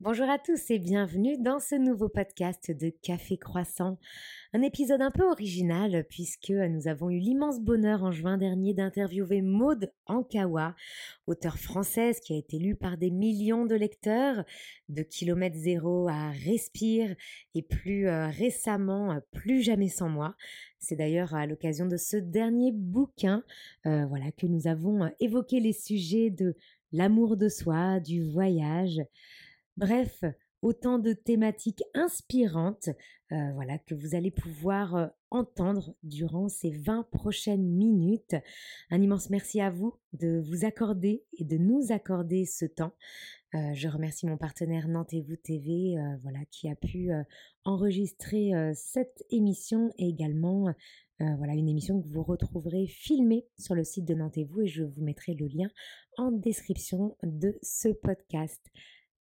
Bonjour à tous et bienvenue dans ce nouveau podcast de Café Croissant. Un épisode un peu original puisque nous avons eu l'immense bonheur en juin dernier d'interviewer Maude Ankawa, auteure française qui a été lue par des millions de lecteurs, de Kilomètre Zéro à Respire et plus euh, récemment Plus jamais sans moi. C'est d'ailleurs à l'occasion de ce dernier bouquin euh, voilà, que nous avons euh, évoqué les sujets de l'amour de soi, du voyage, Bref, autant de thématiques inspirantes euh, voilà, que vous allez pouvoir euh, entendre durant ces 20 prochaines minutes. Un immense merci à vous de vous accorder et de nous accorder ce temps. Euh, je remercie mon partenaire Nantes-vous TV voilà, qui a pu enregistrer cette émission et également voilà, une émission que vous retrouverez filmée sur le site de Nantes-vous et je vous mettrai le lien en description de ce podcast.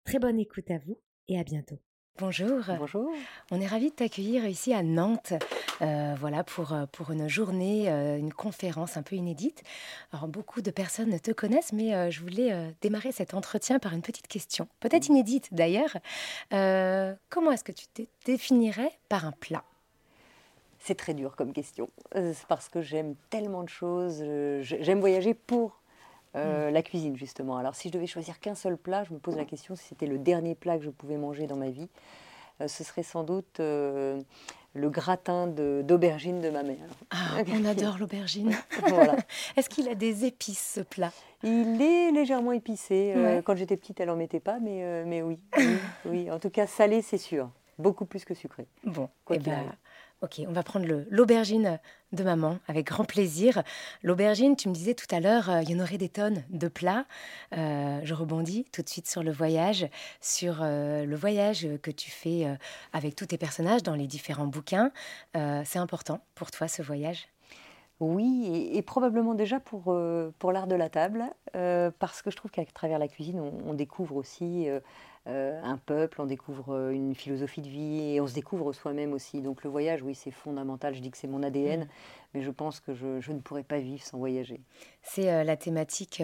Très bonne écoute à vous et à bientôt. Bonjour. Bonjour. On est ravis de t'accueillir ici à Nantes, euh, voilà pour, euh, pour une journée, euh, une conférence un peu inédite. Alors beaucoup de personnes te connaissent, mais je voulais démarrer cet entretien par une petite question, peut-être inédite d'ailleurs. comment est-ce que tu te définirais par un plat? C'est très dur comme question, parce que j'aime tellement de choses. J'aime voyager pour euh, mm. la cuisine justement. Alors si je devais choisir qu'un seul plat, je me pose la question si c'était le dernier plat que je pouvais manger dans ma vie, euh, ce serait sans doute euh, le gratin d'aubergine de, ma mère. Ah, on adore l'aubergine. Est-ce qu'il a des épices ce plat? Il est légèrement épicé. quand j'étais petite, elle en mettait pas, mais, mais oui, oui, En tout cas, salé, c'est sûr. Beaucoup plus que sucré. Bon, et eh ben, Ok, on va prendre l'aubergine de maman avec grand plaisir. L'aubergine, tu me disais tout à l'heure, euh, il y en aurait des tonnes de plats. Euh, je rebondis tout de suite sur le voyage, sur euh, le voyage que tu fais avec tous tes personnages dans les différents bouquins. C'est important pour toi ce voyage? Oui, et, probablement déjà pour, pour l'art de la table, parce que je trouve qu'à travers la cuisine, on découvre aussi un peuple, on découvre euh, une philosophie de vie et on se découvre soi-même aussi. Donc le voyage, oui, c'est fondamental. Je dis que c'est mon ADN, mm. mais je pense que je, ne pourrais pas vivre sans voyager. C'est euh, la thématique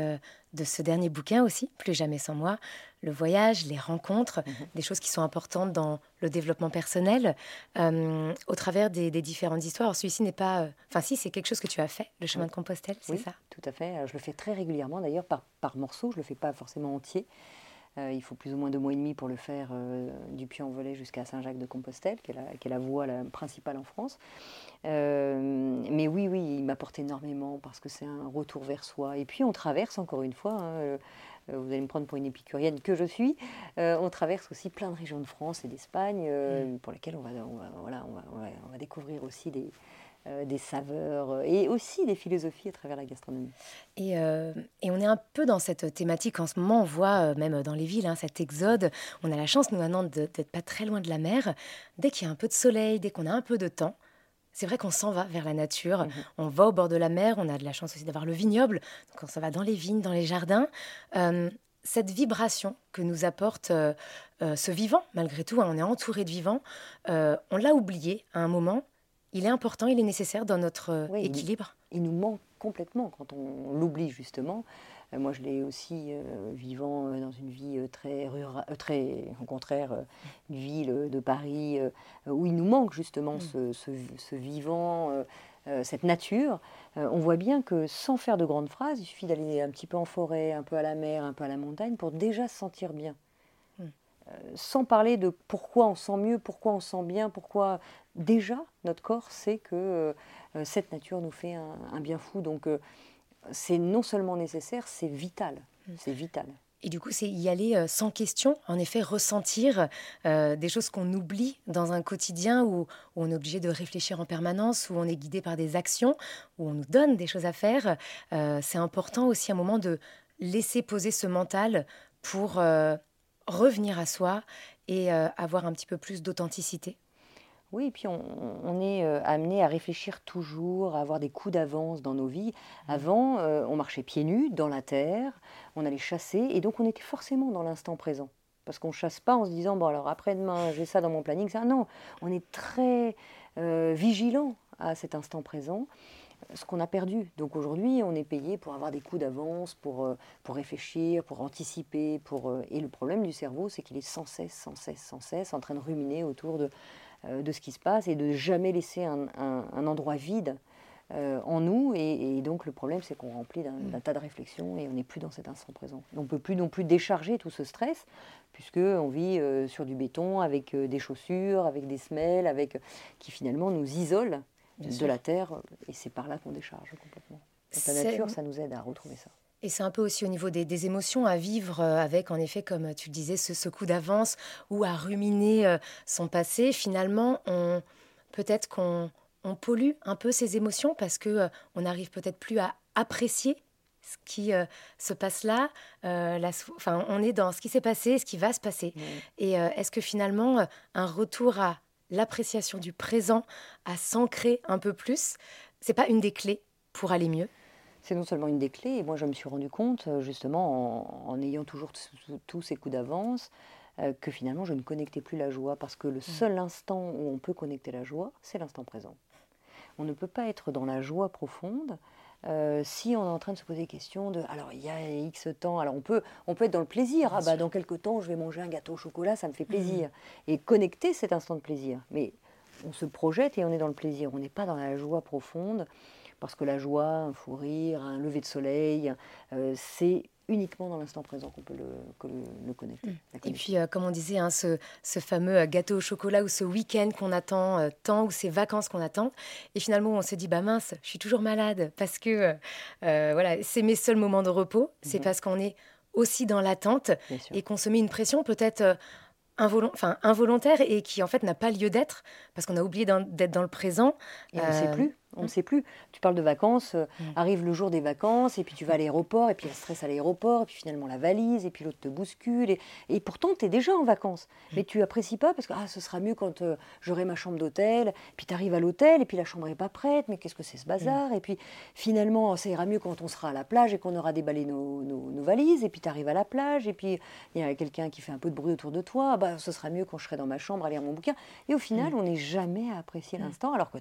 de ce dernier bouquin aussi, Plus jamais sans moi. Le voyage, les rencontres, mm-hmm. des choses qui sont importantes dans le développement personnel, au travers des, différentes histoires. Celui-ci n'est pas... Enfin si, c'est quelque chose que tu as fait, le chemin de Compostelle, c'est oui, ça? Tout à fait. Je le fais très régulièrement d'ailleurs, par, par morceaux. Je ne le fais pas forcément entier. Euh, il faut plus ou moins deux mois et demi pour le faire euh, du Puy-en-Velay jusqu'à Saint-Jacques-de-Compostelle, qui, est la voie principale en France. Euh, mais oui, oui, il m'apporte énormément parce que c'est un retour vers soi. Et puis on traverse encore une fois. Hein, vous allez me prendre pour une épicurienne que je suis. on traverse aussi plein de régions de France et d'Espagne mmh. pour lesquelles on va, voilà, on va découvrir aussi des, euh, des saveurs euh, et aussi des philosophies à travers la gastronomie. Et, euh, et, on est un peu dans cette thématique en ce moment. On voit même dans les villes hein, cet exode. On a la chance, nous, maintenant, d'être pas très loin de la mer. Dès qu'il y a un peu de soleil, dès qu'on a un peu de temps, c'est vrai qu'on s'en va vers la nature. Mhm. On va au bord de la mer. On a de la chance aussi d'avoir le vignoble. Donc on s'en va dans les vignes, dans les jardins. cette vibration que nous apporte ce vivant, malgré tout, hein, on est entouré de vivants, on l'a oublié à un moment il est important, il est nécessaire dans notre euh, équilibre. Il, nous manque complètement quand on l'oublie justement. Euh, moi, je l'ai aussi euh, vivant dans une vie très rurale, très au contraire, une ville de Paris où il nous manque justement mm. ce, vivant, cette nature. on voit bien que sans faire de grandes phrases, il suffit d'aller un petit peu en forêt, un peu à la mer, un peu à la montagne pour déjà se sentir bien sans parler de pourquoi on sent mieux, pourquoi on sent bien, pourquoi déjà notre corps sait que euh, cette nature nous fait un, bien fou. Donc euh, c'est non seulement nécessaire, c'est vital. Mm. C'est vital. Et du coup, c'est y aller euh, sans question, en effet, ressentir des choses qu'on oublie dans un quotidien où, on est obligé de réfléchir en permanence, où on est guidé par des actions, où on nous donne des choses à faire. c'est important aussi un moment de laisser poser ce mental pour revenir à soi et euh, avoir un petit peu plus d'authenticité. Oui, et puis on, est euh, amené à réfléchir toujours, à avoir des coups d'avance dans nos vies. Mmh. Avant, euh, on marchait pieds nus dans la terre, on allait chasser, et donc on était forcément dans l'instant présent. Parce qu'on ne chasse pas en se disant, bon alors après-demain, j'ai ça dans mon planning. Ça. Non, on est très vigilant à cet instant présent. Ce qu'on a perdu. Donc aujourd'hui, on est payé pour avoir des coups d'avance, pour, euh, pour réfléchir, pour anticiper. Euh, et le problème du cerveau, c'est qu'il est sans cesse, sans cesse, sans cesse en train de ruminer autour de, euh, de ce qui se passe et de jamais laisser un, un, endroit vide en nous. Et, donc le problème, c'est qu'on remplit d'un tas de réflexions et on n'est plus dans cet instant présent. On ne peut plus non plus décharger tout ce stress, puisqu'on vit sur du béton, avec des chaussures, avec des semelles, avec, qui finalement nous isolent de la terre, et c'est par là qu'on décharge complètement. la nature, ça nous aide à retrouver ça. Et c'est un peu aussi au niveau des, émotions à vivre euh, avec, en effet, comme tu le disais, ce, coup d'avance ou à ruminer euh, son passé. Finalement, on, peut-être qu'on on pollue un peu ses émotions parce que euh, on n'arrive peut-être plus à apprécier ce qui se passe là. enfin, on est dans ce qui s'est passé, ce qui va se passer. Et est-ce que finalement, un retour à l'appréciation du présent, à s'ancrer un peu plus. C'est pas une des clés pour aller mieux? C'est non seulement une des clés, et moi je me suis rendu compte, euh, justement, en, ayant toujours tous ces coups d'avance, euh, que finalement je ne connectais plus la joie, parce que le mmh. seul instant où on peut connecter la joie, c'est l'instant présent. On ne peut pas être dans la joie profonde euh, si on est en train de se poser des questions de alors il y a X temps, alors on peut, on peut être dans le plaisir, ah bah dans quelques temps je vais manger un gâteau au chocolat, ça me fait plaisir, mmh. et connecter cet instant de plaisir. Mais on se projette et on est dans le plaisir, on n'est pas dans la joie profonde, parce que la joie, un fou rire, un lever de soleil, euh, c'est uniquement dans l'instant présent qu'on peut le, le, connecter. Mm. Et puis, euh, comme on disait, hein, ce, ce, fameux euh, gâteau au chocolat ou ce week-end qu'on attend euh, tant ou ces vacances qu'on attend. Et finalement, on se dit, bah mince, je suis toujours malade parce que voilà, c'est mes seuls moments de repos. C'est mhm. parce qu'on est aussi dans l'attente et qu'on se met une pression peut-être enfin, involontaire et qui en fait n'a pas lieu d'être parce qu'on a oublié d'être dans le présent. Et on ne sait plus. On ne sait plus. Tu parles de vacances, euh, mm. arrive le jour des vacances, et puis tu vas à l'aéroport, et puis il y a stress à l'aéroport, et puis finalement la valise, et puis l'autre te bouscule. Et, pourtant, tu es déjà en vacances. Mm. Mais tu apprécies pas parce que ah, ce sera mieux quand euh, j'aurai ma chambre d'hôtel. Puis tu arrives à l'hôtel, et puis la chambre n'est pas prête. Mais qu'est-ce que c'est ce bazar? Mm. Et puis finalement, ça ira mieux quand on sera à la plage et qu'on aura déballé nos, nos, valises. Et puis tu arrives à la plage, et puis il y a quelqu'un qui fait un peu de bruit autour de toi. Bah, ce sera mieux quand je serai dans ma chambre à lire mon bouquin. Et au final, on n'est jamais à apprécier l'instant, alors que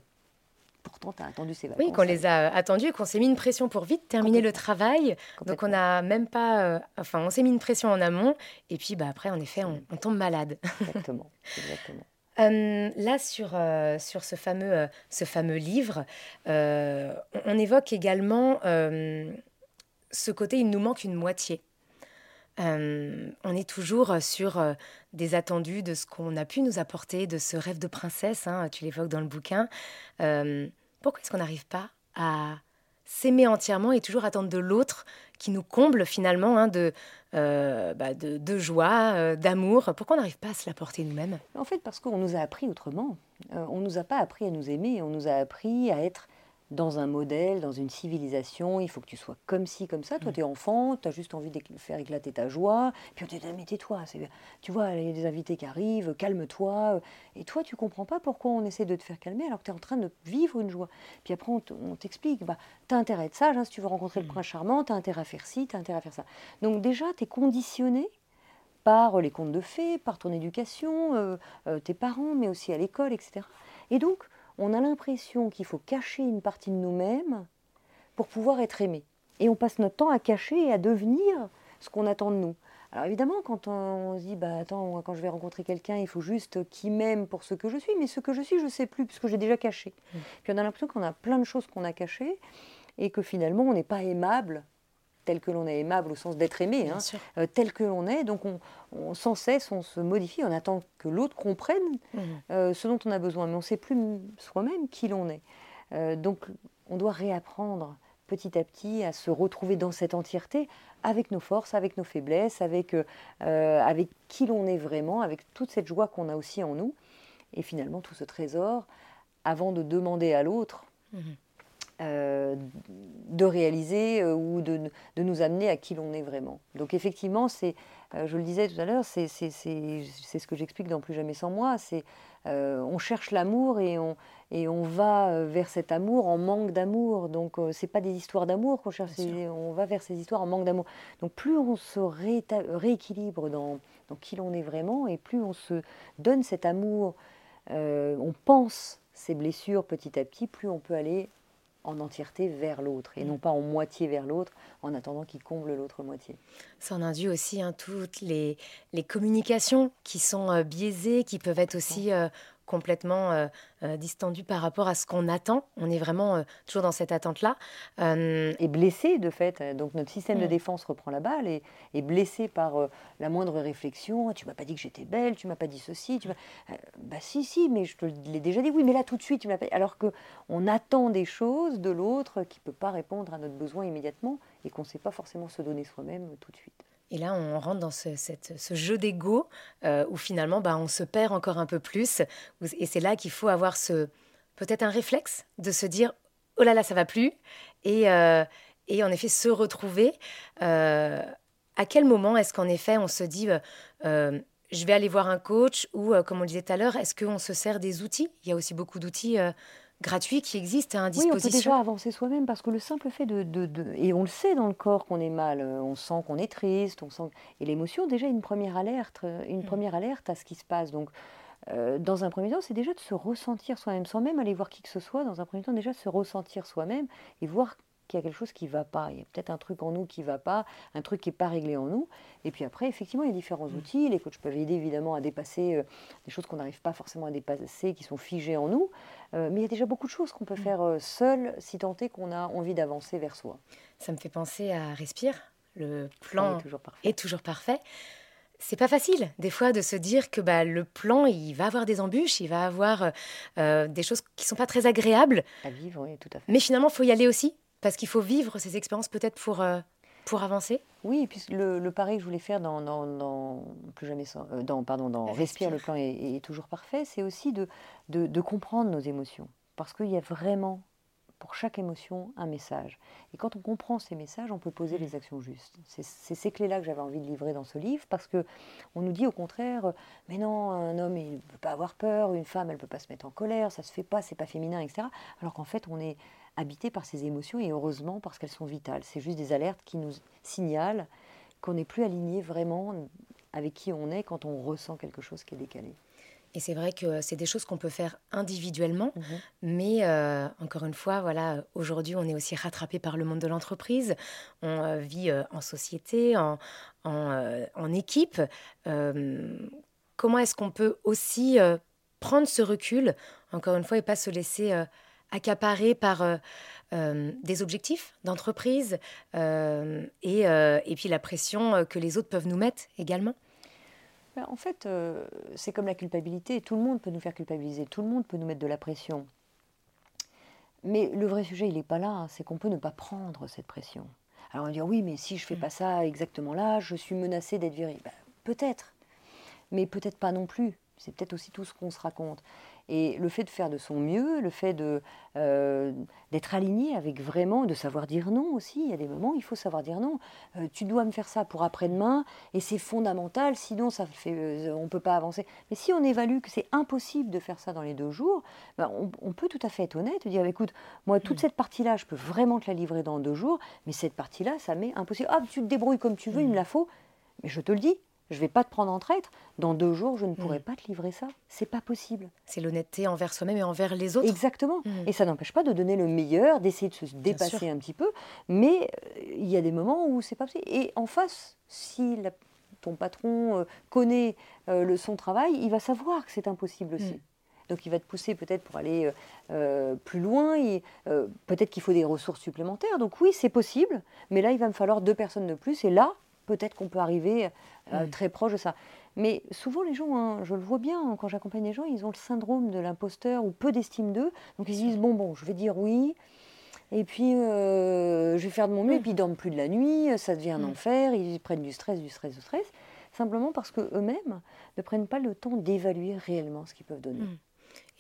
pourtant, tu as attendu ces vacances. Oui, qu'on les a attendus et qu'on s'est mis une pression pour vite terminer le travail. Donc, on n'a même pas. Euh, enfin, on s'est mis une pression en amont. Et puis, bah, après, en effet, on, tombe malade. Exactement. exactement. Euh, là, sur, euh, sur ce, fameux, ce fameux livre, on, évoque également ce côté il nous manque une moitié. on est toujours sur des attendus de ce qu'on a pu nous apporter, de ce rêve de princesse, hein, tu l'évoques dans le bouquin. Pourquoi est-ce qu'on n'arrive pas à s'aimer entièrement et toujours attendre de l'autre qui nous comble finalement hein, euh, bah, de, de, joie, euh, d'amour? Pourquoi on n'arrive pas à se l'apporter nous-mêmes? En fait, parce qu'on nous a appris autrement. Euh, on ne nous a pas appris à nous aimer, on nous a appris à être dans un modèle, dans une civilisation, il faut que tu sois comme ci, comme ça. Toi, mm. tu es enfant, tu as juste envie de faire éclater ta joie. Puis on te dit, mais tais-toi, tu vois, il y a des invités qui arrivent, calme-toi. Et toi, tu comprends pas pourquoi on essaie de te faire calmer alors que tu es en train de vivre une joie. Puis après, on t'explique, bah, tu as intérêt à être sage, hein, si tu veux rencontrer le mm. prince charmant, tu as intérêt à faire ci, tu as intérêt à faire ça. Donc déjà, tu es conditionné par les contes de fées, par ton éducation, euh, euh, tes parents, mais aussi à l'école, etc. Et donc, on a l'impression qu'il faut cacher une partie de nous-mêmes pour pouvoir être aimé. Et on passe notre temps à cacher et à devenir ce qu'on attend de nous. Alors évidemment, quand on, se dit, bah attends, quand je vais rencontrer quelqu'un, il faut juste qu'il m'aime pour ce que je suis, mais ce que je suis, je ne sais plus, puisque j'ai déjà caché. Mmh. Puis on a l'impression qu'on a plein de choses qu'on a cachées, et que finalement, on n'est pas aimable tel que l'on est aimable au sens d'être aimé, hein, euh, tel que l'on est. Donc on, sans cesse, on se modifie, on attend que l'autre comprenne mmh. euh, ce dont on a besoin, mais on ne sait plus soi-même qui l'on est. Euh, donc on doit réapprendre petit à petit à se retrouver dans cette entièreté avec nos forces, avec nos faiblesses, avec, avec qui l'on est vraiment, avec toute cette joie qu'on a aussi en nous. Et finalement, tout ce trésor, avant de demander à l'autre, mmh. Euh, de réaliser euh, ou de, de, nous amener à qui l'on est vraiment. Donc effectivement, c'est, euh, je le disais tout à l'heure, c'est, c'est, ce que j'explique dans Plus jamais sans moi, c'est on cherche l'amour et on, et on va vers cet amour en manque d'amour. Donc c'est pas des histoires d'amour qu'on cherche, on va vers ces histoires en manque d'amour. Donc plus on se rééquilibre dans, dans qui l'on est vraiment et plus on se donne cet amour, on pense ces blessures petit à petit, plus on peut aller en entièreté vers l'autre et non pas en moitié vers l'autre en attendant qu'il comble l'autre moitié. Ça en induit aussi hein, toutes les, les, communications qui sont euh, biaisées, qui peuvent être aussi euh, complètement euh, euh, distendu par rapport à ce qu'on attend. On est vraiment euh, toujours dans cette attente-là. Et blessé, de fait. Donc notre système de mm. défense reprend la balle et est blessé par la moindre réflexion. Tu m'as pas dit que j'étais belle, tu m'as pas dit ceci. Tu bah si, si, mais je te l'ai déjà dit. Oui, mais là tout de suite, tu m'as pas... Alors qu'on attend des choses de l'autre qui peut pas répondre à notre besoin immédiatement et qu'on ne sait pas forcément se donner soi-même tout de suite. Et là, on rentre dans ce, jeu d'ego euh, où finalement, bah, on se perd encore un peu plus. Et c'est là qu'il faut avoir ce peut-être un réflexe de se dire oh là là, ça va plus. Et, euh, en effet, se retrouver. Euh, à quel moment est-ce qu'en effet, on se dit je vais aller voir un coach ou, comme on le disait tout à l'heure, est-ce qu'on se sert des outils? Il y a aussi beaucoup d'outils gratuit qui existe à disposition. Oui, on peut déjà avancer soi-même parce que le simple fait de, de, Et on le sait dans le corps qu'on est mal, euh, on sent qu'on est triste, on sent... Et l'émotion, déjà, une première alerte, euh, une mm. première alerte à ce qui se passe. Donc, euh, dans un premier temps, c'est déjà de se ressentir soi-même, sans même aller voir qui que ce soit. Dans un premier temps, déjà se ressentir soi-même et voir qu'il y a quelque chose qui ne va pas. Il y a peut-être un truc en nous qui ne va pas, un truc qui n'est pas réglé en nous. Et puis après, effectivement, il y a différents mm. outils. Les coachs peuvent aider évidemment à dépasser euh, des choses qu'on n'arrive pas forcément à dépasser, qui sont figées en nous. Euh, mais il y a déjà beaucoup de choses qu'on peut mm. faire euh, seul, si tant est qu'on a envie d'avancer vers soi. Ça me fait penser à Respire. Le plan est toujours parfait. c'est pas facile des fois de se dire que bah, le plan il va avoir des embûches, il va avoir des choses qui sont pas très agréables. À vivre, oui, tout à fait. Mais finalement, il faut y aller aussi parce qu'il faut vivre ces expériences peut-être pour, euh, pour avancer Oui, et puis le, le, pari que je voulais faire dans, dans, plus jamais euh, dans, pardon, dans Respire, le plan est, toujours parfait, c'est aussi de, de, de, comprendre nos émotions. Parce qu'il y a vraiment, pour chaque émotion, un message. Et quand on comprend ces messages, on peut poser les actions justes. C'est ces clés-là que j'avais envie de livrer dans ce livre, parce que on nous dit au contraire, mais non, un homme, il ne peut pas avoir peur, une femme, elle ne peut pas se mettre en colère, ça se fait pas, c'est pas féminin, etc. Alors qu'en fait, on est habité par ces émotions et heureusement parce qu'elles sont vitales. C'est juste des alertes qui nous signalent qu'on n'est plus aligné vraiment avec qui on est quand on ressent quelque chose qui est décalé. Et c'est vrai que c'est des choses qu'on peut faire individuellement, mhm. mais euh, encore une fois, voilà, aujourd'hui, on est aussi rattrapé par le monde de l'entreprise. On euh, vit euh, en société, en, en, en équipe. comment est-ce qu'on peut aussi prendre ce recul, encore une fois, et pas se laisser accaparé par euh, euh, des objectifs d'entreprise euh, et, et, puis la pression que les autres peuvent nous mettre également ben, En fait, c'est comme la culpabilité. Tout le monde peut nous faire culpabiliser, tout le monde peut nous mettre de la pression. Mais le vrai sujet, il n'est pas là, c'est qu'on peut ne pas prendre cette pression. Alors on va dire oui, mais si je fais mm. pas ça exactement là, je suis menacée d'être virée. Ben, peut-être, mais peut-être pas non plus. C'est peut-être aussi tout ce qu'on se raconte. Et le fait de faire de son mieux, le fait de, euh, d'être aligné avec vraiment, de savoir dire non aussi, il y a des moments où il faut savoir dire non. Euh, tu dois me faire ça pour après-demain, et c'est fondamental, sinon ça fait, euh, on ne peut pas avancer. Mais si on évalue que c'est impossible de faire ça dans les deux jours, ben on, peut tout à fait être honnête et dire, écoute, moi toute mm. cette partie-là, je peux vraiment te la livrer dans deux jours, mais cette partie-là, ça m'est impossible. Ah, tu te débrouilles comme tu veux, il me la faut. Mais je te le dis, je ne vais pas te prendre en traître. Dans deux jours, je ne pourrai mm. pas te livrer ça. C'est pas possible. C'est l'honnêteté envers soi-même et envers les autres. Exactement. Mm. Et ça n'empêche pas de donner le meilleur, d'essayer de se dépasser un petit peu. Mais euh, il y a des moments où c'est pas possible. Et en face, si ton patron euh, connaît euh, le, son travail, il va savoir que c'est impossible aussi. Mm. Donc il va te pousser peut-être pour aller plus loin. peut-être qu'il faut des ressources supplémentaires. Donc oui, c'est possible. Mais là, il va me falloir deux personnes de plus. Et là, peut-être qu'on peut arriver euh, très proche de ça. Mais souvent, les gens, hein, je le vois bien, hein, quand j'accompagne les gens, ils ont le syndrome de l'imposteur ou peu d'estime d'eux. Donc ils se disent, bon, bon, je vais dire oui. Et puis, euh, je vais faire de mon mieux. Et puis, ils dorment plus de la nuit. Ça devient un enfer. Ils prennent du stress, du stress, du stress. Simplement parce qu'eux-mêmes ne prennent pas le temps d'évaluer réellement ce qu'ils peuvent donner. Mm.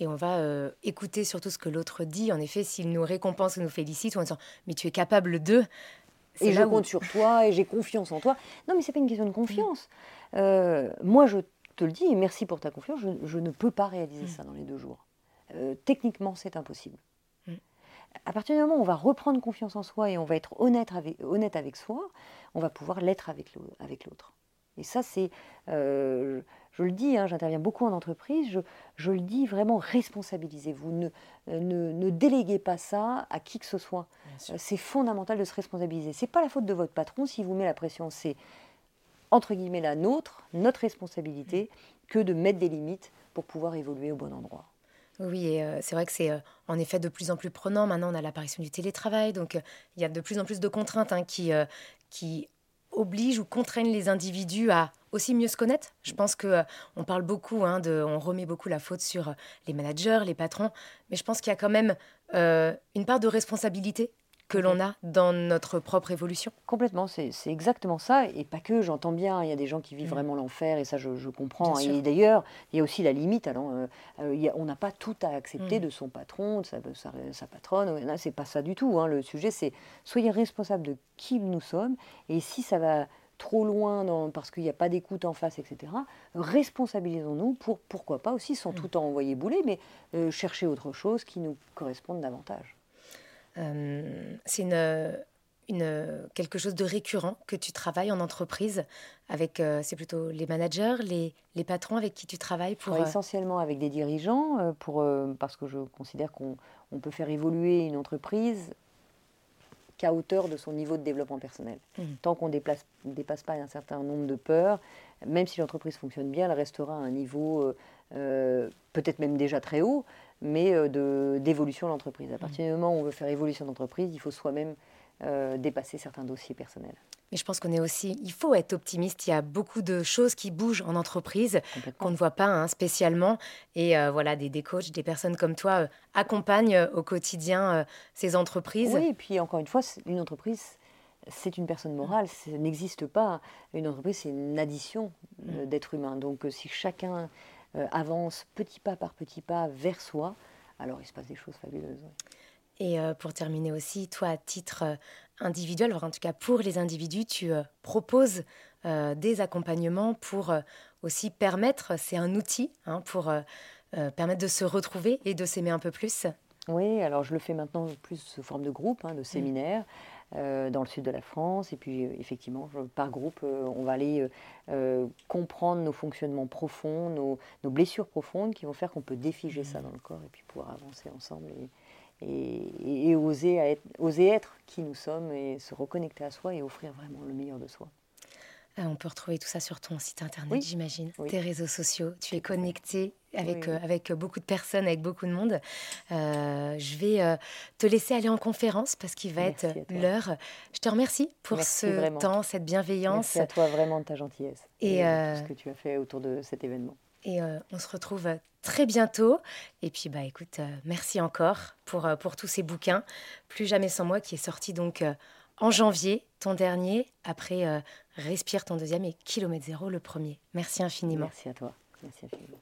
Et on va euh, écouter surtout ce que l'autre dit. En effet, s'il nous récompense ou nous félicite, on disant Mais tu es capable de et je compte sur toi et j'ai confiance en toi. Non, mais c'est pas une question de confiance. Euh, moi, je te le dis, et merci pour ta confiance, je, ne peux pas réaliser mm. ça dans les deux jours. Euh, techniquement, c'est impossible. Mm. À partir du moment où on va reprendre confiance en soi et on va être honnête avec, honnête avec soi, on va pouvoir l'être avec l'autre. Et ça, c'est, euh, je le dis, hein, j'interviens beaucoup en entreprise, je, le dis vraiment, responsabilisez-vous. Ne, ne, déléguez pas ça à qui que ce soit. C'est fondamental de se responsabiliser. Ce n'est pas la faute de votre patron s'il vous met la pression. C'est, entre guillemets, la nôtre, notre responsabilité, que de mettre des limites pour pouvoir évoluer au bon endroit. Oui, et euh, c'est vrai que c'est euh, en effet de plus en plus prenant. Maintenant, on a l'apparition du télétravail, donc euh, il y a de plus en plus de contraintes hein, qui, qui obligent ou contraignent les individus à aussi mieux se connaître. Je pense que on parle beaucoup, hein, de, on remet beaucoup la faute sur les managers, les patrons, mais je pense qu'il y a quand même une part de responsabilité que l'on a dans notre propre évolution. Complètement, c'est exactement ça. Et pas que, j'entends bien, il y a des gens qui vivent mm. vraiment l'enfer, et ça je, comprends. Et d'ailleurs, il y a aussi la limite. Alors, euh, euh, on n'a pas tout à accepter mm. de son patron, de sa, sa, patronne. Là, c'est pas ça du tout. Hein. Le sujet, c'est soyez responsable de qui nous sommes. Et si ça va trop loin dans, parce qu'il n'y a pas d'écoute en face, etc., responsabilisons-nous pour, pourquoi pas aussi, sans mm. tout en envoyer bouler, mais euh, chercher autre chose qui nous corresponde davantage. Euh, c'est une, une, quelque chose de récurrent que tu travailles en entreprise avec, euh, c'est plutôt les managers, les, les, patrons avec qui tu travailles pour... Essentiellement avec des dirigeants, pour, parce que je considère qu'on on peut faire évoluer une entreprise qu'à hauteur de son niveau de développement personnel. Mmh. Tant qu'on ne dépasse pas un certain nombre de peurs, même si l'entreprise fonctionne bien, elle restera à un niveau peut-être même déjà très haut, mais euh, d'évolution de l'entreprise. À mmh. partir du moment où on veut faire évolution d'entreprise, il faut soi-même euh, dépasser certains dossiers personnels. Mais je pense qu'on est aussi, il faut être optimiste. Il y a beaucoup de choses qui bougent en entreprise qu'on ne voit pas hein, spécialement. Et euh, voilà, des, des, coachs, des personnes comme toi accompagnent au quotidien ces entreprises. Oui, et puis encore une fois, une entreprise, c'est une personne morale. Ça n'existe pas. Une entreprise, c'est une addition mmh. d'êtres humains. Donc si chacun euh, avance petit pas par petit pas vers soi, alors il se passe des choses fabuleuses. Et euh, pour terminer aussi, toi, à titre euh, individuel, en tout cas pour les individus, tu proposes des accompagnements pour aussi permettre, c'est un outil hein, pour permettre de se retrouver et de s'aimer un peu plus. Oui, alors je le fais maintenant plus sous forme de groupe, hein, de mmh. séminaire. Euh, dans le sud de la France. Et puis, euh, effectivement, par groupe, euh, on va aller comprendre nos fonctionnements profonds, nos, blessures profondes qui vont faire qu'on peut défiger ça mmh. dans le corps et puis pouvoir avancer ensemble et, et, oser, être, oser être qui nous sommes et se reconnecter à soi et offrir vraiment le meilleur de soi. Ah, on peut retrouver tout ça sur ton site internet, j'imagine, tes réseaux sociaux. Tu es connecté avec, euh, avec beaucoup de personnes, avec beaucoup de monde. Euh, je vais euh, te laisser aller en conférence parce qu'il va être l'heure. Je te remercie pour ce temps, cette bienveillance. Merci à toi vraiment de ta gentillesse et, tout ce que tu as fait autour de cet événement. Et on se retrouve très bientôt. Et puis, bah, écoute, merci encore pour, pour tous ces bouquins. Plus jamais sans moi, qui est sorti donc en janvier, ton dernier, après euh, Respire ton deuxième et Kilomètre zéro le premier. Merci infiniment. Merci à toi. Merci infiniment.